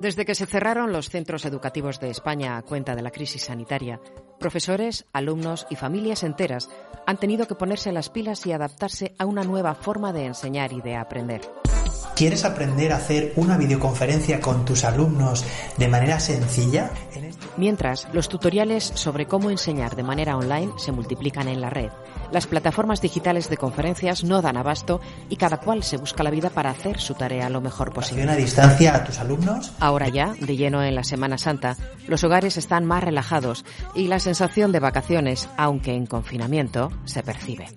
Desde que se cerraron los centros educativos de España a cuenta de la crisis sanitaria, profesores, alumnos y familias enteras han tenido que ponerse las pilas y adaptarse a una nueva forma de enseñar y de aprender. ¿Quieres aprender a hacer una videoconferencia con tus alumnos de manera sencilla? Mientras, los tutoriales sobre cómo enseñar de manera online se multiplican en la red. Las plataformas digitales de conferencias no dan abasto y cada cual se busca la vida para hacer su tarea lo mejor posible. a distancia a tus alumnos? Ahora ya, de lleno en la Semana Santa, los hogares están más relajados y la sensación de vacaciones, aunque en confinamiento, se percibe.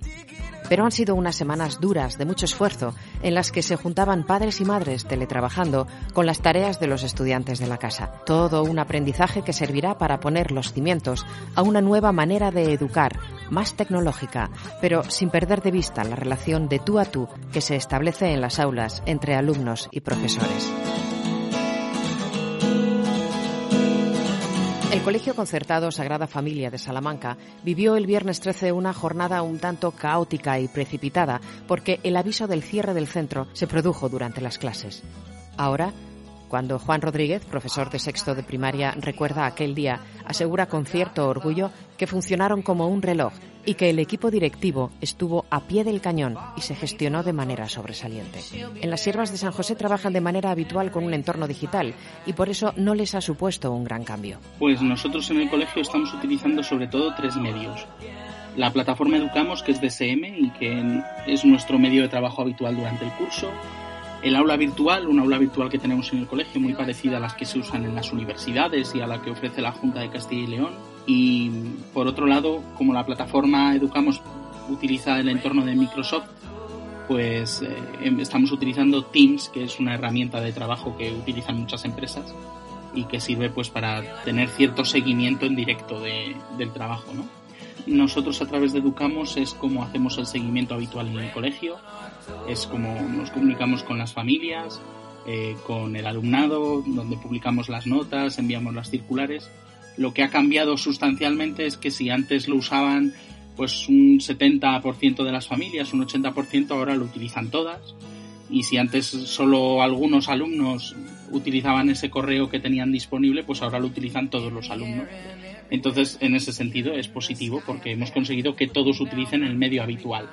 Pero han sido unas semanas duras, de mucho esfuerzo, en las que se juntaban padres y madres teletrabajando con las tareas de los estudiantes de la casa. Todo un aprendizaje que servirá para poner los cimientos a una nueva manera de educar, más tecnológica, pero sin perder de vista la relación de tú a tú que se establece en las aulas entre alumnos y profesores. Colegio Concertado Sagrada Familia de Salamanca vivió el viernes 13 una jornada un tanto caótica y precipitada porque el aviso del cierre del centro se produjo durante las clases. Ahora, cuando Juan Rodríguez, profesor de sexto de primaria, recuerda aquel día, asegura con cierto orgullo que funcionaron como un reloj y que el equipo directivo estuvo a pie del cañón y se gestionó de manera sobresaliente. En las siervas de San José trabajan de manera habitual con un entorno digital y por eso no les ha supuesto un gran cambio. Pues nosotros en el colegio estamos utilizando sobre todo tres medios. La plataforma Educamos, que es DSM y que es nuestro medio de trabajo habitual durante el curso el aula virtual, una aula virtual que tenemos en el colegio muy parecida a las que se usan en las universidades y a la que ofrece la Junta de Castilla y León. Y por otro lado, como la plataforma Educamos utiliza el entorno de Microsoft, pues eh, em, estamos utilizando Teams, que es una herramienta de trabajo que utilizan muchas empresas y que sirve pues para tener cierto seguimiento en directo del trabajo, ¿no? Nosotros a través de Educamos es como hacemos el seguimiento habitual en el colegio, es como nos comunicamos con las familias, eh, con el alumnado, donde publicamos las notas, enviamos las circulares. Lo que ha cambiado sustancialmente es que si antes lo usaban pues un 70% de las familias, un 80% ahora lo utilizan todas. Y si antes solo algunos alumnos utilizaban ese correo que tenían disponible, pues ahora lo utilizan todos los alumnos. Entonces, en ese sentido es positivo porque hemos conseguido que todos utilicen el medio habitual.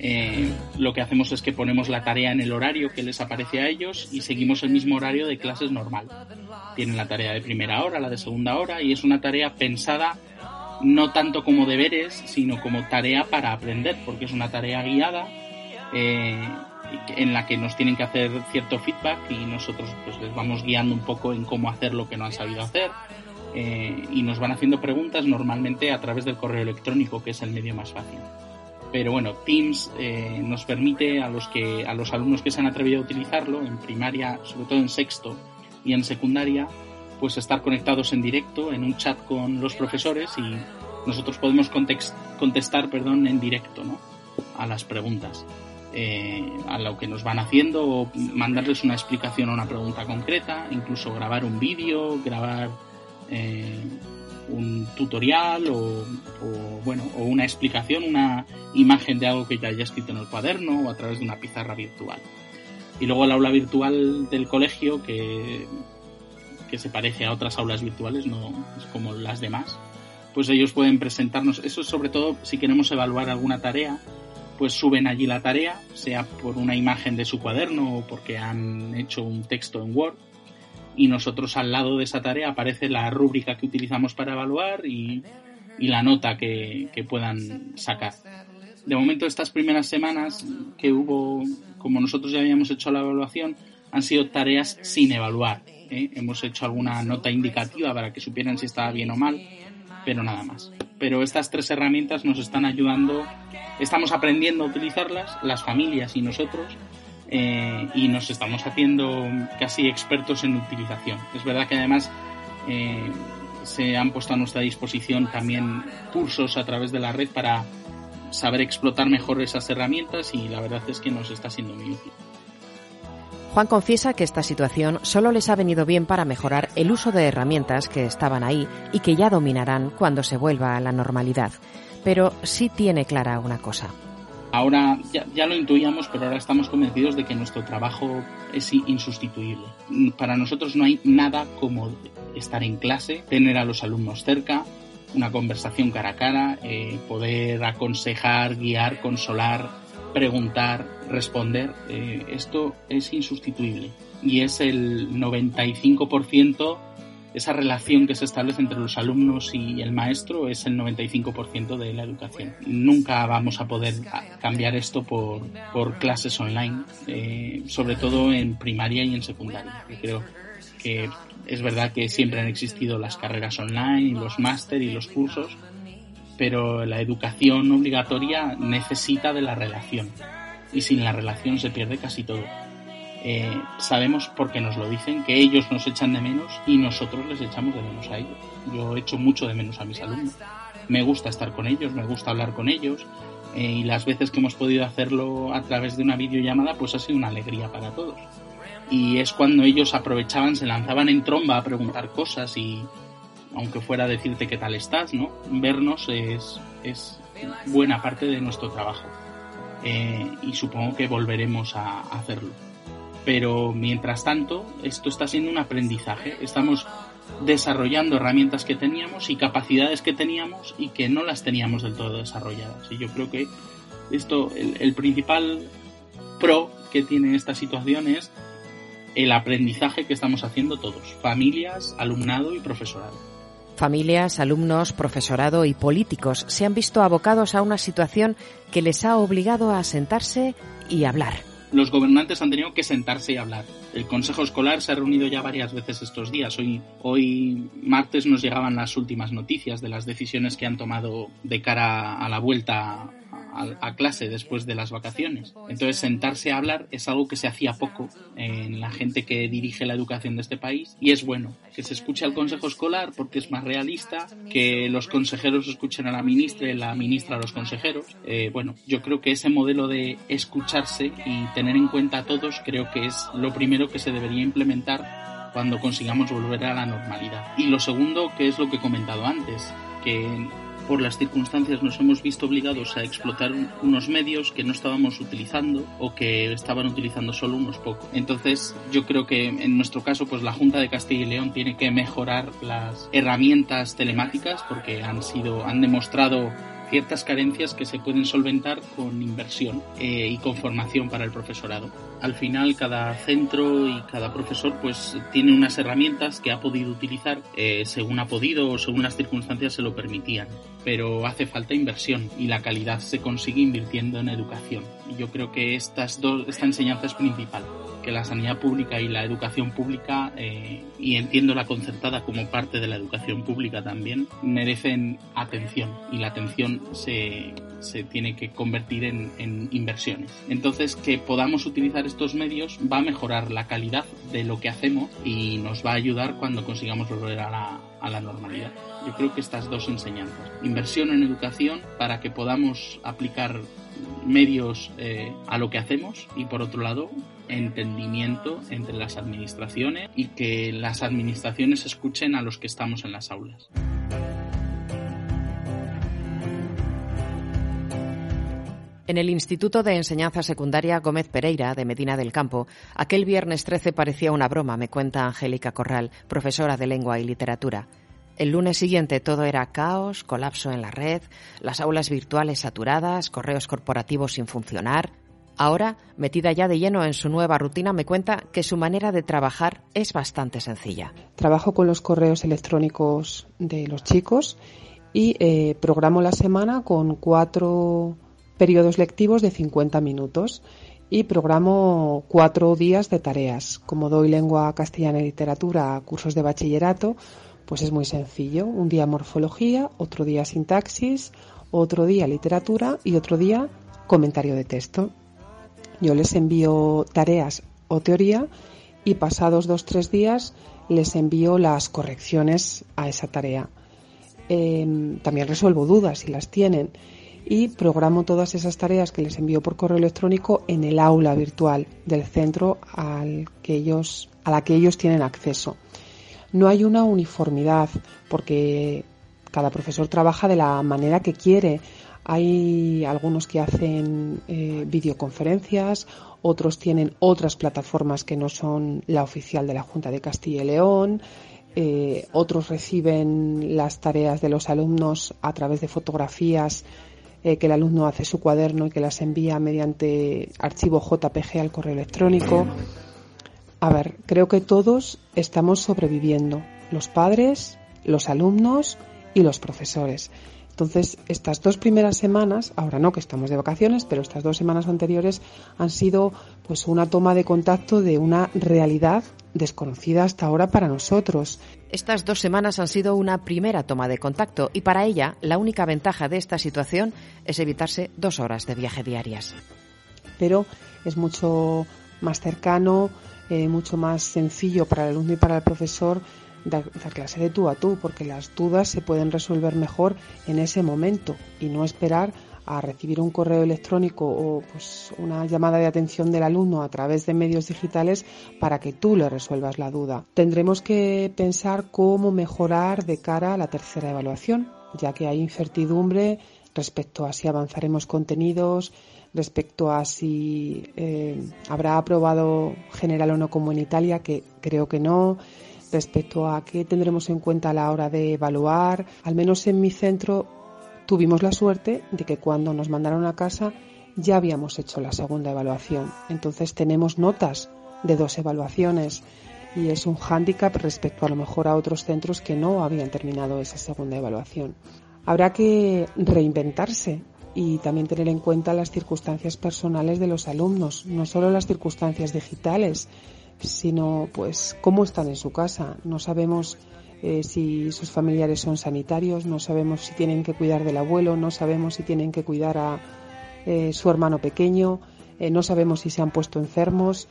Eh, lo que hacemos es que ponemos la tarea en el horario que les aparece a ellos y seguimos el mismo horario de clases normal. Tienen la tarea de primera hora, la de segunda hora y es una tarea pensada no tanto como deberes, sino como tarea para aprender, porque es una tarea guiada eh, en la que nos tienen que hacer cierto feedback y nosotros pues les vamos guiando un poco en cómo hacer lo que no han sabido hacer eh, y nos van haciendo preguntas normalmente a través del correo electrónico, que es el medio más fácil. Pero bueno, Teams eh, nos permite a los, que, a los alumnos que se han atrevido a utilizarlo, en primaria, sobre todo en sexto y en secundaria, pues estar conectados en directo en un chat con los profesores y nosotros podemos contestar perdón, en directo ¿no? a las preguntas. Eh, a lo que nos van haciendo o mandarles una explicación a una pregunta concreta, incluso grabar un vídeo, grabar eh, un tutorial o, bueno o una explicación, una imagen de algo que ya haya escrito en el cuaderno o a través de una pizarra virtual. Y luego el aula virtual del colegio que, que se parece a otras aulas virtuales, no es como las demás, pues ellos pueden presentarnos, eso sobre todo si queremos evaluar alguna tarea, pues suben allí la tarea, sea por una imagen de su cuaderno o porque han hecho un texto en Word y nosotros al lado de esa tarea aparece la rúbrica que utilizamos para evaluar y, la nota que, puedan sacar. De momento estas primeras semanas que hubo, como nosotros ya habíamos hecho la evaluación, han sido tareas sin evaluar. ¿eh? Hemos hecho alguna nota indicativa para que supieran si estaba bien o mal, pero nada más. Pero estas tres herramientas nos están ayudando, estamos aprendiendo a utilizarlas, las familias y nosotros, eh, y nos estamos haciendo casi expertos en utilización. Es verdad que además eh, se han puesto a nuestra disposición también cursos a través de la red para saber explotar mejor esas herramientas y la verdad es que nos está siendo muy útil. Juan confiesa que esta situación solo les ha venido bien para mejorar el uso de herramientas que estaban ahí y que ya dominarán cuando se vuelva a la normalidad. Pero sí tiene clara una cosa Ahora ya, lo intuíamos, pero ahora estamos convencidos de que nuestro trabajo es insustituible. Para nosotros no hay nada como estar en clase, tener a los alumnos cerca, una conversación cara a cara, eh, poder aconsejar, guiar, consolar, preguntar, responder. Eh, esto es insustituible y es el 95% esa relación que se establece entre los alumnos y el maestro es el 95% de la educación. Nunca vamos a poder cambiar esto por, por clases online, eh, sobre todo en primaria y en secundaria. creo que es verdad que siempre han existido las carreras online, los máster y los cursos, pero la educación obligatoria necesita de la relación y sin la relación se pierde casi todo. Eh, sabemos porque nos lo dicen que ellos nos echan de menos y nosotros les echamos de menos a ellos. Yo echo mucho de menos a mis alumnos. Me gusta estar con ellos, me gusta hablar con ellos eh, y las veces que hemos podido hacerlo a través de una videollamada pues ha sido una alegría para todos. Y es cuando ellos aprovechaban, se lanzaban en tromba a preguntar cosas y aunque fuera decirte qué tal estás, ¿no? Vernos es, es buena parte de nuestro trabajo. Eh, y supongo que volveremos a hacerlo. Pero mientras tanto, esto está siendo un aprendizaje. Estamos desarrollando herramientas que teníamos y capacidades que teníamos y que no las teníamos del todo desarrolladas. Y yo creo que esto, el, principal pro que tiene esta situación es el aprendizaje que estamos haciendo todos, familias, alumnado y profesorado. Familias, alumnos, profesorado y políticos se han visto abocados a una situación que les ha obligado a sentarse y hablar los gobernantes han tenido que sentarse y hablar. El Consejo Escolar se ha reunido ya varias veces estos días. Hoy, hoy martes nos llegaban las últimas noticias de las decisiones que han tomado de cara a la vuelta a, clase después de las vacaciones. Entonces, sentarse a hablar es algo que se hacía poco en la gente que dirige la educación de este país y es bueno que se escuche al consejo escolar porque es más realista, que los consejeros escuchen a la ministra y la ministra a los consejeros. Eh, bueno, yo creo que ese modelo de escucharse y tener en cuenta a todos creo que es lo primero que se debería implementar cuando consigamos volver a la normalidad. Y lo segundo, que es lo que he comentado antes, que por las circunstancias nos hemos visto obligados a explotar unos medios que no estábamos utilizando o que estaban utilizando solo unos pocos. Entonces, yo creo que en nuestro caso, pues la Junta de Castilla y León tiene que mejorar las herramientas telemáticas porque han sido, han demostrado ciertas carencias que se pueden solventar con inversión eh, y con formación para el profesorado. Al final cada centro y cada profesor pues tiene unas herramientas que ha podido utilizar eh, según ha podido o según las circunstancias se lo permitían, pero hace falta inversión y la calidad se consigue invirtiendo en educación. Yo creo que estas dos, esta enseñanza es principal que la sanidad pública y la educación pública, eh, y entiendo la concertada como parte de la educación pública también, merecen atención y la atención se, se tiene que convertir en, en, inversiones. Entonces, que podamos utilizar estos medios va a mejorar la calidad de lo que hacemos y nos va a ayudar cuando consigamos volver a la, normalidad. Yo creo que estas dos enseñanzas, inversión en educación para que podamos aplicar medios eh, a lo que hacemos y por otro lado entendimiento entre las administraciones y que las administraciones escuchen a los que estamos en las aulas. En el Instituto de Enseñanza Secundaria Gómez Pereira de Medina del Campo, aquel viernes 13 parecía una broma, me cuenta Angélica Corral, profesora de lengua y literatura. El lunes siguiente todo era caos, colapso en la red, las aulas virtuales saturadas, correos corporativos sin funcionar. Ahora, metida ya de lleno en su nueva rutina, me cuenta que su manera de trabajar es bastante sencilla. Trabajo con los correos electrónicos de los chicos y eh, programo la semana con cuatro periodos lectivos de 50 minutos y programo cuatro días de tareas. Como doy lengua castellana y literatura cursos de bachillerato, pues es muy sencillo. Un día morfología, otro día sintaxis, otro día literatura y otro día comentario de texto. Yo les envío tareas o teoría y pasados dos tres días les envío las correcciones a esa tarea. Em, también resuelvo dudas si las tienen y programo todas esas tareas que les envío por correo electrónico en el aula virtual del centro al que ellos, a la que ellos tienen acceso. No hay una uniformidad porque cada profesor trabaja de la manera que quiere. Hay algunos que hacen eh, videoconferencias, otros tienen otras plataformas que no son la oficial de la Junta de Castilla y León, eh, otros reciben las tareas de los alumnos a través de fotografías eh, que el alumno hace su cuaderno y que las envía mediante archivo JPG al correo electrónico. A ver, creo que todos estamos sobreviviendo, los padres, los alumnos y los profesores. Entonces, estas dos primeras semanas, ahora no que estamos de vacaciones, pero estas dos semanas anteriores han sido pues una toma de contacto de una realidad desconocida hasta ahora para nosotros. Estas dos semanas han sido una primera toma de contacto y para ella la única ventaja de esta situación es evitarse dos horas de viaje diarias. Pero es mucho más cercano, eh, mucho más sencillo para el alumno y para el profesor dar, clase de tú a tú, porque las dudas se pueden resolver mejor en ese momento y no esperar a recibir un correo electrónico o pues una llamada de atención del alumno a través de medios digitales para que tú le resuelvas la duda. Tendremos que pensar cómo mejorar de cara a la tercera evaluación, ya que hay incertidumbre respecto a si avanzaremos contenidos, respecto a si eh, habrá aprobado general o no como en Italia, que creo que no, respecto a qué tendremos en cuenta a la hora de evaluar. Al menos en mi centro tuvimos la suerte de que cuando nos mandaron a casa ya habíamos hecho la segunda evaluación. Entonces tenemos notas de dos evaluaciones y es un hándicap respecto a lo mejor a otros centros que no habían terminado esa segunda evaluación. Habrá que reinventarse y también tener en cuenta las circunstancias personales de los alumnos, no solo las circunstancias digitales, sino pues cómo están en su casa. No sabemos eh, si sus familiares son sanitarios, no sabemos si tienen que cuidar del abuelo, no sabemos si tienen que cuidar a eh, su hermano pequeño, eh, no sabemos si se han puesto enfermos,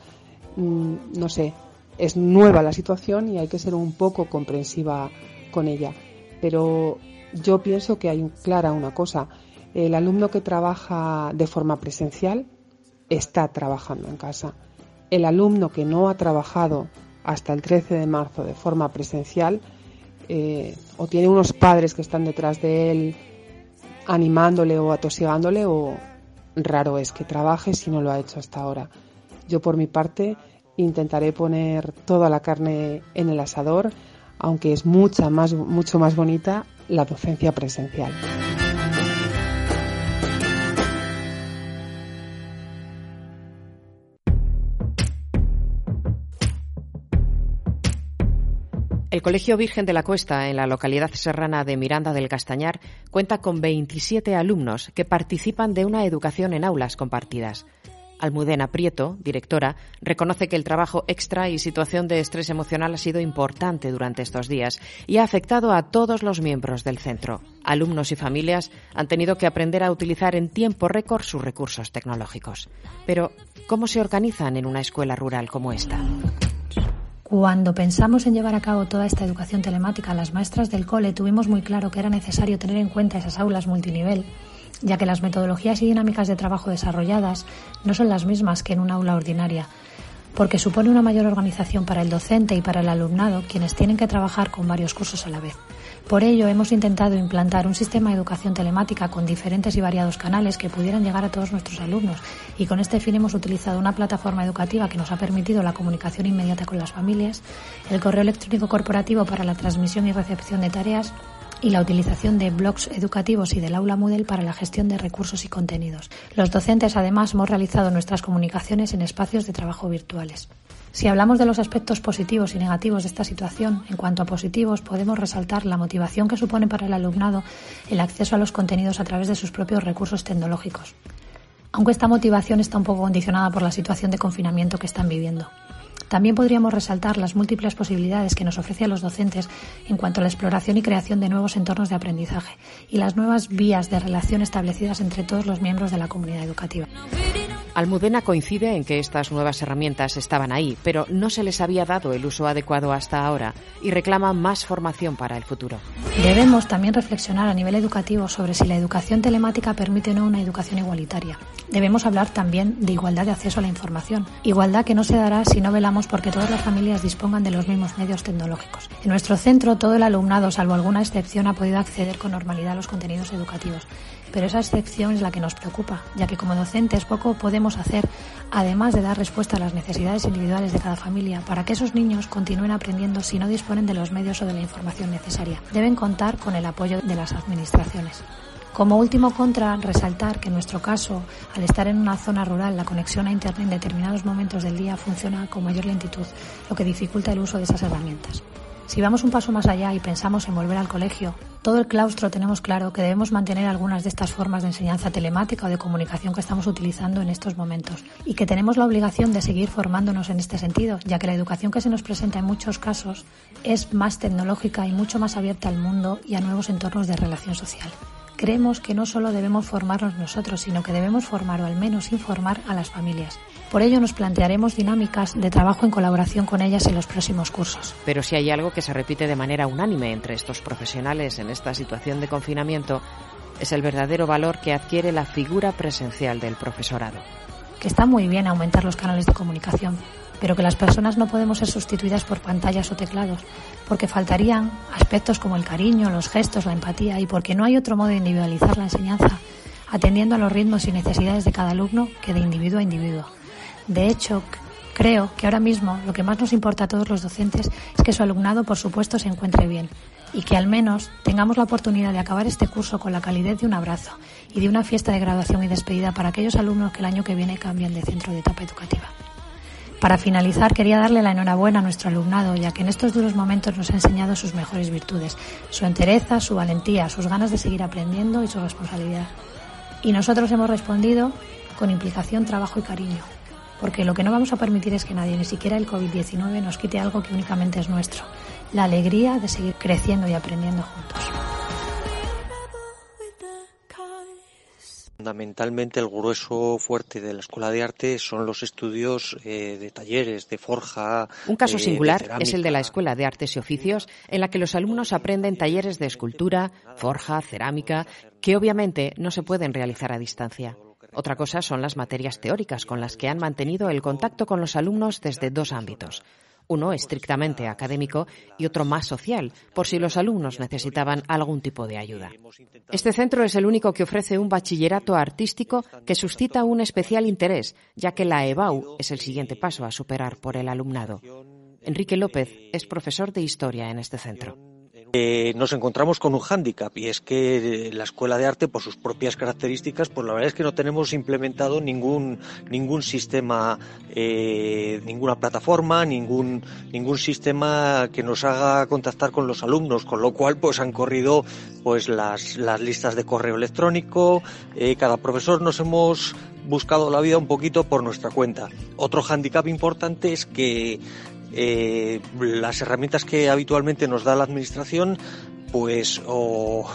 mm, no sé. Es nueva la situación y hay que ser un poco comprensiva con ella. Pero yo pienso que hay clara una cosa. El alumno que trabaja de forma presencial está trabajando en casa el alumno que no ha trabajado hasta el 13 de marzo de forma presencial eh, o tiene unos padres que están detrás de él animándole o atosigándole o raro es que trabaje si no lo ha hecho hasta ahora. Yo por mi parte intentaré poner toda la carne en el asador, aunque es mucha más, mucho más bonita la docencia presencial. El Colegio Virgen de la Cuesta, en la localidad serrana de Miranda del Castañar, cuenta con 27 alumnos que participan de una educación en aulas compartidas. Almudena Prieto, directora, reconoce que el trabajo extra y situación de estrés emocional ha sido importante durante estos días y ha afectado a todos los miembros del centro. Alumnos y familias han tenido que aprender a utilizar en tiempo récord sus recursos tecnológicos. Pero, ¿cómo se organizan en una escuela rural como esta? Cuando pensamos en llevar a cabo toda esta educación telemática, las maestras del cole tuvimos muy claro que era necesario tener en cuenta esas aulas multinivel, ya que las metodologías y dinámicas de trabajo desarrolladas no son las mismas que en una aula ordinaria, porque supone una mayor organización para el docente y para el alumnado, quienes tienen que trabajar con varios cursos a la vez. Por ello, hemos intentado implantar un sistema de educación telemática con diferentes y variados canales que pudieran llegar a todos nuestros alumnos y con este fin hemos utilizado una plataforma educativa que nos ha permitido la comunicación inmediata con las familias, el correo electrónico corporativo para la transmisión y recepción de tareas y la utilización de blogs educativos y del aula Moodle para la gestión de recursos y contenidos. Los docentes, además, hemos realizado nuestras comunicaciones en espacios de trabajo virtuales. Si hablamos de los aspectos positivos y negativos de esta situación, en cuanto a positivos, podemos resaltar la motivación que supone para el alumnado el acceso a los contenidos a través de sus propios recursos tecnológicos. Aunque esta motivación está un poco condicionada por la situación de confinamiento que están viviendo. También podríamos resaltar las múltiples posibilidades que nos ofrece a los docentes en cuanto a la exploración y creación de nuevos entornos de aprendizaje y las nuevas vías de relación establecidas entre todos los miembros de la comunidad educativa. Almudena coincide en que estas nuevas herramientas estaban ahí, pero no se les había dado el uso adecuado hasta ahora y reclama más formación para el futuro. Debemos también reflexionar a nivel educativo sobre si la educación telemática permite o no una educación igualitaria. Debemos hablar también de igualdad de acceso a la información, igualdad que no se dará si no velamos porque todas las familias dispongan de los mismos medios tecnológicos. En nuestro centro todo el alumnado, salvo alguna excepción, ha podido acceder con normalidad a los contenidos educativos pero esa excepción es la que nos preocupa, ya que como docentes poco podemos hacer, además de dar respuesta a las necesidades individuales de cada familia, para que esos niños continúen aprendiendo si no disponen de los medios o de la información necesaria. Deben contar con el apoyo de las administraciones. Como último contra, resaltar que en nuestro caso, al estar en una zona rural, la conexión a Internet en determinados momentos del día funciona con mayor lentitud, lo que dificulta el uso de esas herramientas. Si vamos un paso más allá y pensamos en volver al colegio, todo el claustro tenemos claro que debemos mantener algunas de estas formas de enseñanza telemática o de comunicación que estamos utilizando en estos momentos y que tenemos la obligación de seguir formándonos en este sentido, ya que la educación que se nos presenta en muchos casos es más tecnológica y mucho más abierta al mundo y a nuevos entornos de relación social. Creemos que no solo debemos formarnos nosotros, sino que debemos formar o al menos informar a las familias por ello nos plantearemos dinámicas de trabajo en colaboración con ellas en los próximos cursos. Pero si hay algo que se repite de manera unánime entre estos profesionales en esta situación de confinamiento, es el verdadero valor que adquiere la figura presencial del profesorado. Que está muy bien aumentar los canales de comunicación, pero que las personas no podemos ser sustituidas por pantallas o teclados, porque faltarían aspectos como el cariño, los gestos, la empatía y porque no hay otro modo de individualizar la enseñanza, atendiendo a los ritmos y necesidades de cada alumno que de individuo a individuo. De hecho, creo que ahora mismo lo que más nos importa a todos los docentes es que su alumnado, por supuesto, se encuentre bien y que al menos tengamos la oportunidad de acabar este curso con la calidez de un abrazo y de una fiesta de graduación y despedida para aquellos alumnos que el año que viene cambien de centro de etapa educativa. Para finalizar, quería darle la enhorabuena a nuestro alumnado, ya que en estos duros momentos nos ha enseñado sus mejores virtudes, su entereza, su valentía, sus ganas de seguir aprendiendo y su responsabilidad. Y nosotros hemos respondido con implicación, trabajo y cariño, porque lo que no vamos a permitir es que nadie, ni siquiera el COVID-19, nos quite algo que únicamente es nuestro, la alegría de seguir creciendo y aprendiendo juntos. Fundamentalmente el grueso fuerte de la Escuela de Arte son los estudios eh, de talleres, de forja. Un caso eh, singular es el de la Escuela de Artes y Oficios, en la que los alumnos aprenden talleres de escultura, forja, cerámica, que obviamente no se pueden realizar a distancia. Otra cosa son las materias teóricas con las que han mantenido el contacto con los alumnos desde dos ámbitos. Uno estrictamente académico y otro más social, por si los alumnos necesitaban algún tipo de ayuda. Este centro es el único que ofrece un bachillerato artístico que suscita un especial interés, ya que la EBAU es el siguiente paso a superar por el alumnado. Enrique López es profesor de historia en este centro. Eh, nos encontramos con un hándicap y es que la escuela de arte, por sus propias características, pues la verdad es que no tenemos implementado ningún ningún sistema, eh, ninguna plataforma, ningún ningún sistema que nos haga contactar con los alumnos, con lo cual pues han corrido pues las las listas de correo electrónico. Eh, cada profesor nos hemos buscado la vida un poquito por nuestra cuenta. Otro hándicap importante es que eh, las herramientas que habitualmente nos da la administración pues o,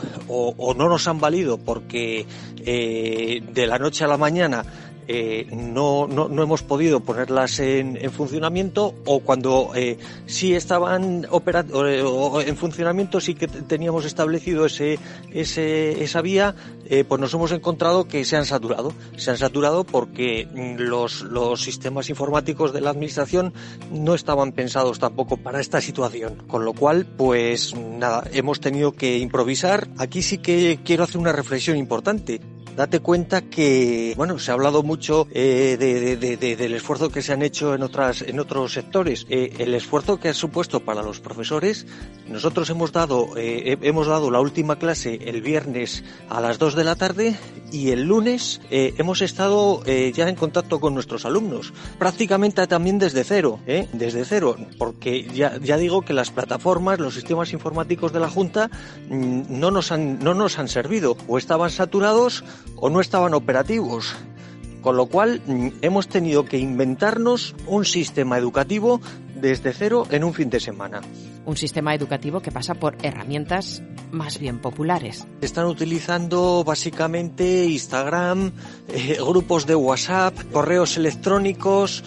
no nos han valido porque eh, de la noche a la mañana eh, no, no, no, hemos podido ponerlas en, en funcionamiento o cuando eh, sí estaban o en funcionamiento, sí que teníamos establecido ese, ese, esa vía, eh, pues nos hemos encontrado que se han saturado. Se han saturado porque los, los sistemas informáticos de la administración no estaban pensados tampoco para esta situación. Con lo cual, pues nada, hemos tenido que improvisar. Aquí sí que quiero hacer una reflexión importante date cuenta que, bueno, se ha hablado mucho eh, del esfuerzo que se han hecho en otras, en otros sectores. Eh, el esfuerzo que ha supuesto para los profesores, nosotros hemos dado, eh, hemos dado la última clase el viernes a las 2 de la tarde y el lunes hemos estado ya en contacto con nuestros alumnos, prácticamente también desde cero, desde cero, porque ya, ya digo que las plataformas, los sistemas informáticos de la Junta mm, no nos han, no nos han servido o estaban saturados o no estaban operativos. Con lo cual mm, hemos tenido que inventarnos un sistema educativo desde cero en un fin de semana. Un sistema educativo que pasa por herramientas más bien populares. Están utilizando básicamente Instagram, eh, grupos de WhatsApp, correos electrónicos,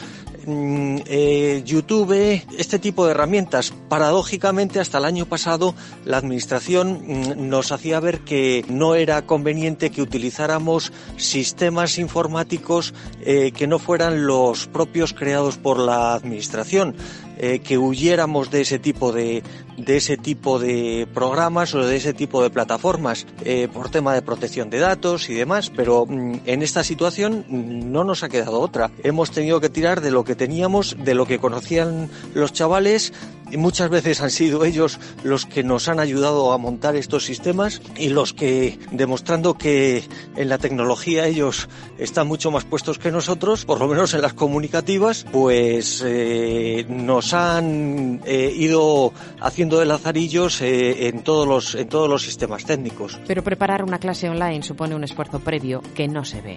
eh, YouTube, este tipo de herramientas. Paradójicamente, hasta el año pasado, la administración mm, nos hacía ver que no era conveniente que utilizáramos sistemas informáticos eh, que no fueran los propios creados por la administración. Eh, que huyéramos de ese tipo de, de ese tipo de programas o de ese tipo de plataformas eh, por tema de protección de datos y demás, pero mm, en esta situación mm, no nos ha quedado otra. Hemos tenido que tirar de lo que teníamos, de lo que conocían los chavales muchas veces han sido ellos los que nos han ayudado a montar estos sistemas y los que, demostrando que en la tecnología ellos están mucho más puestos que nosotros, por lo menos en las comunicativas, pues eh, nos han eh, ido haciendo de lazarillos eh, en, todos los, en todos los sistemas técnicos. Pero preparar una clase online supone un esfuerzo previo que no se ve.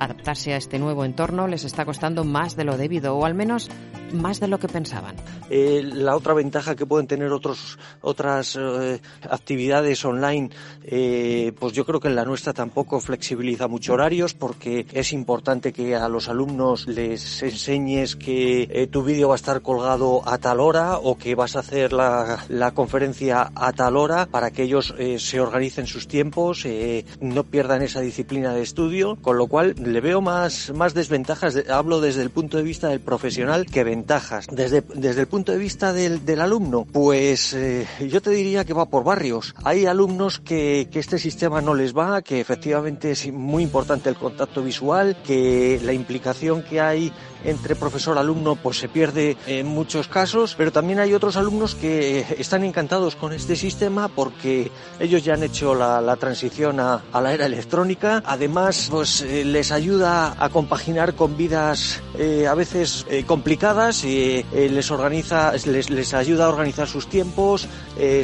Adaptarse a este nuevo entorno les está costando más de lo debido, o al menos más de lo que pensaban. Eh, la otra ventaja que pueden tener otros, otras eh, actividades online, eh, pues yo creo que en la nuestra tampoco flexibiliza mucho horarios porque es importante que a los alumnos les enseñes que tu vídeo va a estar colgado a tal hora o que vas a hacer la, la conferencia a tal hora para que ellos se organicen sus tiempos, no pierdan esa disciplina de estudio, con lo cual le veo más, más desventajas, hablo desde el punto de vista del profesional que ventajas. Desde, desde el punto de vista del, del alumno, pues eh, yo te diría que va por barrios. Hay alumnos que, que este sistema no les va, que efectivamente es muy importante el contacto visual, que la implicación que hay entre profesor-alumno pues se pierde en muchos casos, pero también hay otros alumnos que están encantados con este sistema porque ellos ya han hecho la, la transición a, a, la era electrónica. Además, pues eh, les ayuda a compaginar con vidas eh, a veces eh, complicadas y eh, les organiza, les, les, ayuda a organizar sus tiempos,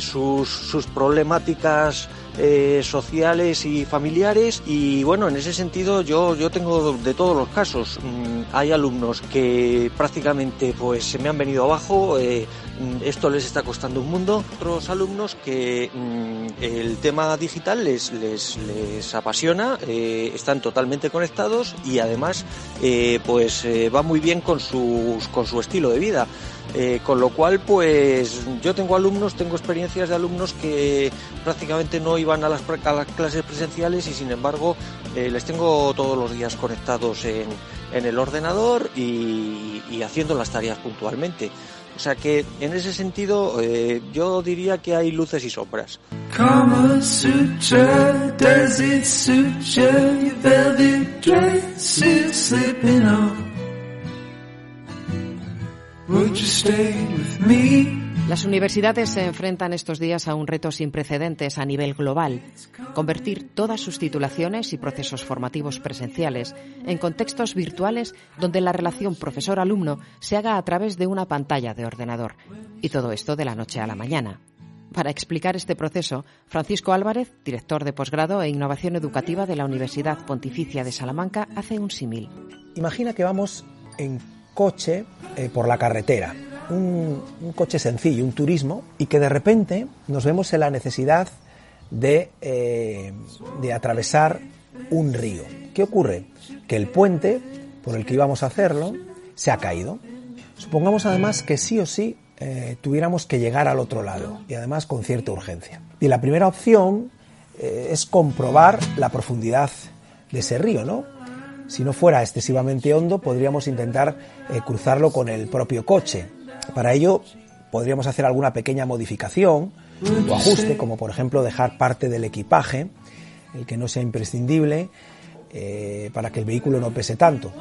sus, sus problemáticas sociales y familiares. Y bueno en ese sentido yo yo tengo de todos los casos mm, hay alumnos que prácticamente pues se me han venido abajo esto les está costando un mundo otros alumnos que mm, el tema digital les les, les apasiona eh, están totalmente conectados y además eh, pues eh, va muy bien con sus con su estilo de vida con lo cual, pues yo tengo alumnos, tengo experiencias de alumnos que prácticamente no iban a las, a las clases presenciales y sin embargo les tengo todos los días conectados en, en el ordenador y, haciendo las tareas puntualmente. O sea que en ese sentido eh, yo diría que hay luces y sombras. Las universidades se enfrentan estos días a un reto sin precedentes a nivel global, convertir todas sus titulaciones y procesos formativos presenciales en contextos virtuales donde la relación profesor-alumno se haga a través de una pantalla de ordenador. Y todo esto de la noche a la mañana. Para explicar este proceso, Francisco Álvarez, director de posgrado e innovación educativa de la Universidad Pontificia de Salamanca, hace un símil. Imagina que vamos en coche eh, por la carretera, un, coche sencillo, un turismo, y que de repente nos vemos en la necesidad de, eh, de atravesar un río. ¿Qué ocurre? Que el puente por el que íbamos a hacerlo se ha caído. Supongamos además que sí o sí eh, tuviéramos que llegar al otro lado y además con cierta urgencia. Y la primera opción eh, es comprobar la profundidad de ese río, ¿no? Si no fuera excesivamente hondo, podríamos intentar cruzarlo con el propio coche. Para ello, podríamos hacer alguna pequeña modificación o ajuste, como por ejemplo dejar parte del equipaje, el que no sea imprescindible, eh, para que el vehículo no pese tanto.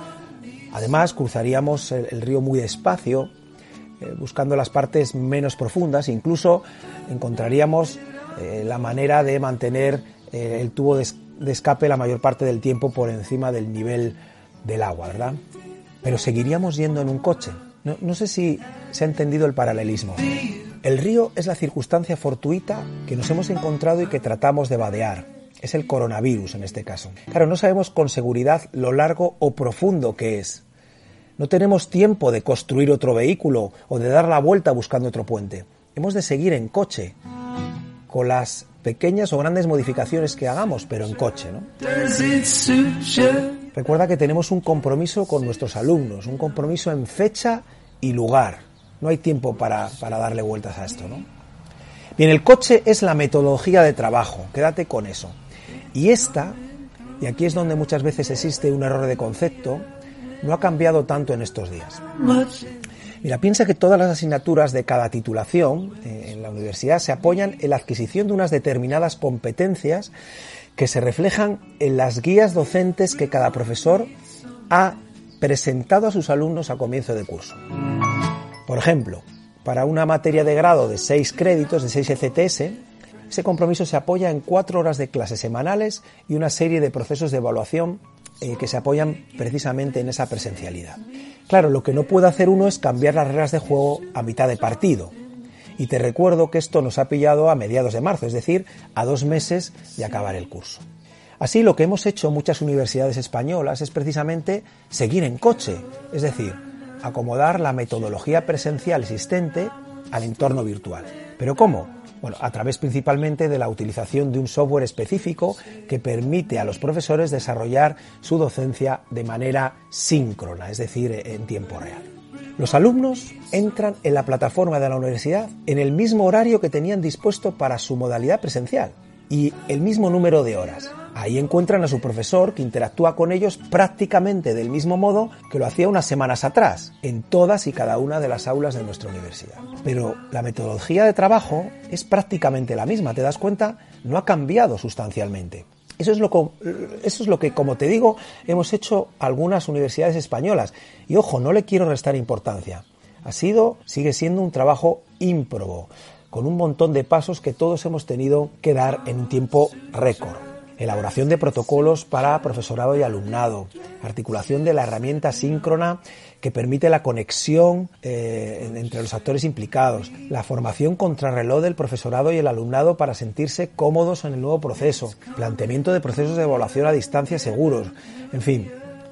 Además, cruzaríamos el, río muy despacio, eh, buscando las partes menos profundas, incluso encontraríamos eh, la manera de mantener el tubo de, de escape la mayor parte del tiempo por encima del nivel del agua, ¿verdad? Pero seguiríamos yendo en un coche. No, sé si se ha entendido el paralelismo. El río es la circunstancia fortuita que nos hemos encontrado y que tratamos de vadear. Es el coronavirus en este caso. Claro, no sabemos con seguridad lo largo o profundo que es. No tenemos tiempo de construir otro vehículo o de dar la vuelta buscando otro puente. Hemos de seguir en coche, con las pequeñas o grandes modificaciones que hagamos, pero en coche, ¿no? Recuerda que tenemos un compromiso con nuestros alumnos, un compromiso en fecha y lugar. No hay tiempo para, para darle vueltas a esto, ¿no? Bien, el coche es la metodología de trabajo, quédate con eso. Y esta, y aquí es donde muchas veces existe un error de concepto, no ha cambiado tanto en estos días. Mira, piensa que todas las asignaturas de cada titulación eh, en la universidad se apoyan en la adquisición de unas determinadas competencias que se reflejan en las guías docentes que cada profesor ha presentado a sus alumnos a comienzo de curso. Por ejemplo, para una materia de grado de 6 créditos, de 6 ECTS, ese compromiso se apoya en cuatro horas de clases semanales y una serie de procesos de evaluación eh, que se apoyan precisamente en esa presencialidad. Claro, lo que no puede hacer uno es cambiar las reglas de juego a mitad de partido. Y te recuerdo que esto nos ha pillado a mediados de marzo, es decir, a dos meses de acabar el curso. Así lo que hemos hecho muchas universidades españolas es precisamente seguir en coche, es decir, acomodar la metodología presencial existente al entorno virtual. ¿Pero cómo? Bueno, a través principalmente de la utilización de un software específico que permite a los profesores desarrollar su docencia de manera síncrona, es decir, en tiempo real. Los alumnos entran en la plataforma de la universidad en el mismo horario que tenían dispuesto para su modalidad presencial y el mismo número de horas. Ahí encuentran a su profesor que interactúa con ellos prácticamente del mismo modo que lo hacía unas semanas atrás, en todas y cada una de las aulas de nuestra universidad. Pero la metodología de trabajo es prácticamente la misma, ¿te das cuenta? No ha cambiado sustancialmente. Eso es, lo, que, como te digo, hemos hecho algunas universidades españolas. Y ojo, no le quiero restar importancia. Ha sido, sigue siendo un trabajo ímprobo, con un montón de pasos que todos hemos tenido que dar en un tiempo récord. Elaboración de protocolos para profesorado y alumnado, articulación de la herramienta síncrona que permite la conexión eh, entre los actores implicados, la formación contrarreloj del profesorado y el alumnado para sentirse cómodos en el nuevo proceso, planteamiento de procesos de evaluación a distancia seguros, en fin,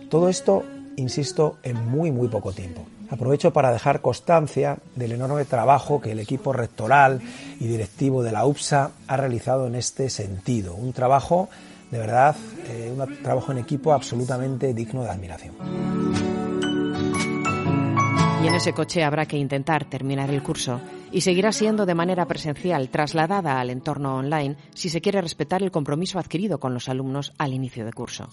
todo esto, insisto, en muy, muy poco tiempo. Aprovecho para dejar constancia del enorme trabajo que el equipo rectoral y directivo de la UPSA ha realizado en este sentido. Un trabajo, de verdad, eh, un trabajo en equipo absolutamente digno de admiración. Y en ese coche habrá que intentar terminar el curso y seguirá siendo de manera presencial trasladada al entorno online si se quiere respetar el compromiso adquirido con los alumnos al inicio de curso.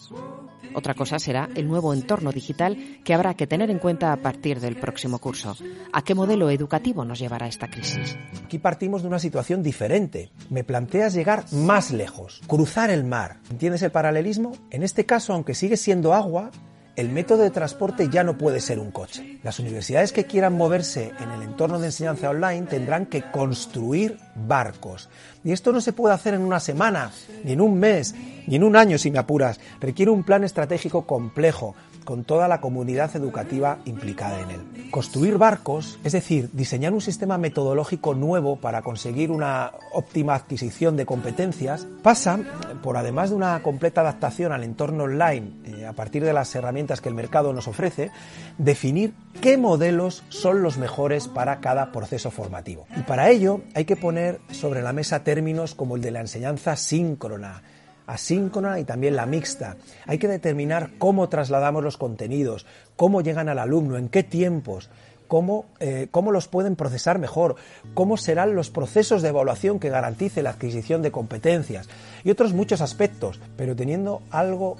Otra cosa será el nuevo entorno digital que habrá que tener en cuenta a partir del próximo curso. ¿A qué modelo educativo nos llevará esta crisis? Aquí partimos de una situación diferente. Me planteas llegar más lejos, cruzar el mar. ¿Entiendes el paralelismo? En este caso, aunque sigue siendo agua, el método de transporte ya no puede ser un coche. Las universidades que quieran moverse en el entorno de enseñanza online tendrán que construir barcos. Y esto no se puede hacer en una semana, ni en un mes, ni en un año si me apuras. Requiere un plan estratégico complejo, con toda la comunidad educativa implicada en él. Construir barcos, es decir, diseñar un sistema metodológico nuevo para conseguir una óptima adquisición de competencias, pasa por, además de una completa adaptación al entorno online a partir de las herramientas que el mercado nos ofrece, definir qué modelos son los mejores para cada proceso formativo. Y para ello hay que poner sobre la mesa términos como el de la enseñanza síncrona, asíncrona y también la mixta. Hay que determinar cómo trasladamos los contenidos, cómo llegan al alumno, en qué tiempos, cómo, eh, cómo los pueden procesar mejor, cómo serán los procesos de evaluación que garantice la adquisición de competencias y otros muchos aspectos, pero teniendo algo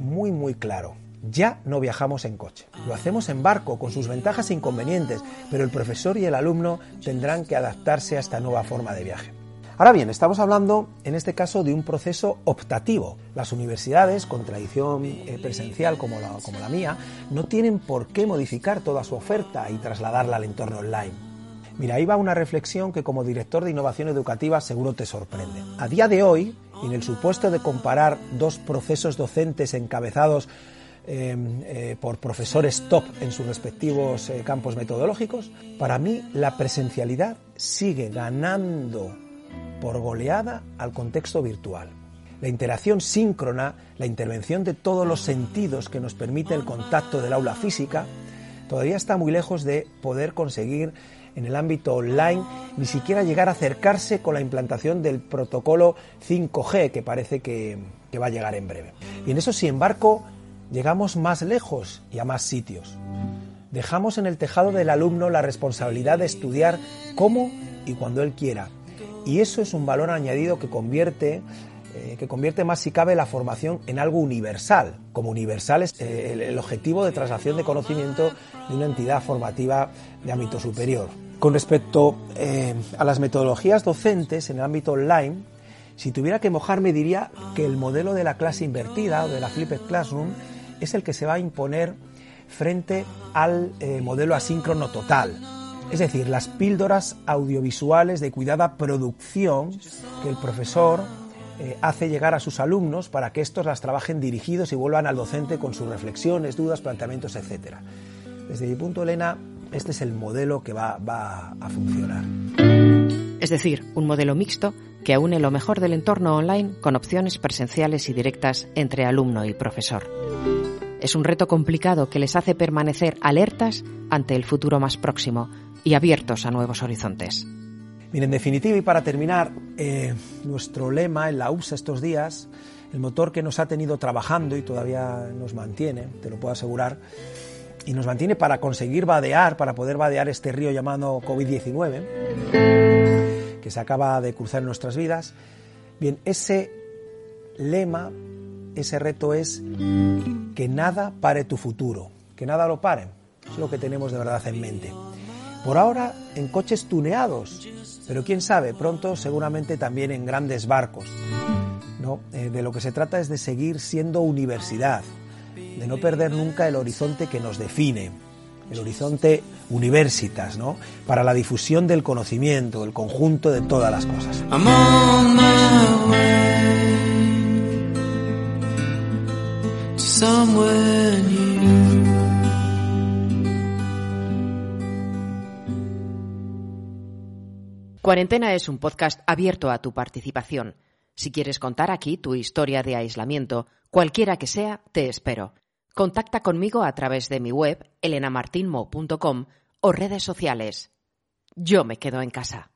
muy muy claro. Ya no viajamos en coche, lo hacemos en barco con sus ventajas e inconvenientes, pero el profesor y el alumno tendrán que adaptarse a esta nueva forma de viaje. Ahora bien, estamos hablando en este caso de un proceso optativo. Las universidades, con tradición eh, presencial como la, como la mía, no tienen por qué modificar toda su oferta y trasladarla al entorno online. Mira, ahí va una reflexión que como director de innovación educativa seguro te sorprende. A día de hoy, en el supuesto de comparar dos procesos docentes encabezados em, eh, por profesores top en sus respectivos eh, campos metodológicos, para mí la presencialidad sigue ganando por goleada al contexto virtual. La interacción síncrona, la intervención de todos los sentidos que nos permite el contacto del aula física, todavía está muy lejos de poder conseguir en el ámbito online ni siquiera llegar a acercarse con la implantación del protocolo 5G que parece que, va a llegar en breve. Y en eso, sin embargo, llegamos más lejos y a más sitios. Dejamos en el tejado del alumno la responsabilidad de estudiar cómo y cuando él quiera. Y eso es un valor añadido que convierte, eh, que convierte más si cabe la formación en algo universal. Como universal es eh, el, objetivo de traslación de conocimiento de una entidad formativa de ámbito superior. Con respecto eh, a las metodologías docentes en el ámbito online, si tuviera que mojarme diría que el modelo de la clase invertida o de la flipped classroom es el que se va a imponer frente al eh, modelo asíncrono total. Es decir, las píldoras audiovisuales de cuidada producción que el profesor eh, hace llegar a sus alumnos para que estos las trabajen dirigidos y vuelvan al docente con sus reflexiones, dudas, planteamientos, etc. Desde mi punto, Elena, este es el modelo que va, a funcionar. Es decir, un modelo mixto que aúne lo mejor del entorno online con opciones presenciales y directas entre alumno y profesor. Es un reto complicado que les hace permanecer alertas ante el futuro más próximo y abiertos a nuevos horizontes. Mira, en definitiva y para terminar, eh, nuestro lema en la USA estos días, el motor que nos ha tenido trabajando y todavía nos mantiene, te lo puedo asegurar, y nos mantiene para conseguir vadear, para poder vadear este río llamado COVID-19, que se acaba de cruzar en nuestras vidas. Bien, ese lema ese reto es que nada pare tu futuro, que nada lo pare. Es lo que tenemos de verdad en mente. Por ahora en coches tuneados, pero quién sabe, pronto seguramente también en grandes barcos. ¿no? Eh, de lo que se trata es de seguir siendo universidad, de no perder nunca el horizonte que nos define, el horizonte universitas, ¿no? Para la difusión del conocimiento, el conjunto de todas las cosas. Cuarentena es un podcast abierto a tu participación. Si quieres contar aquí tu historia de aislamiento, cualquiera que sea, te espero. Contacta conmigo a través de mi web elenamartinmo.com o redes sociales. Yo me quedo en casa.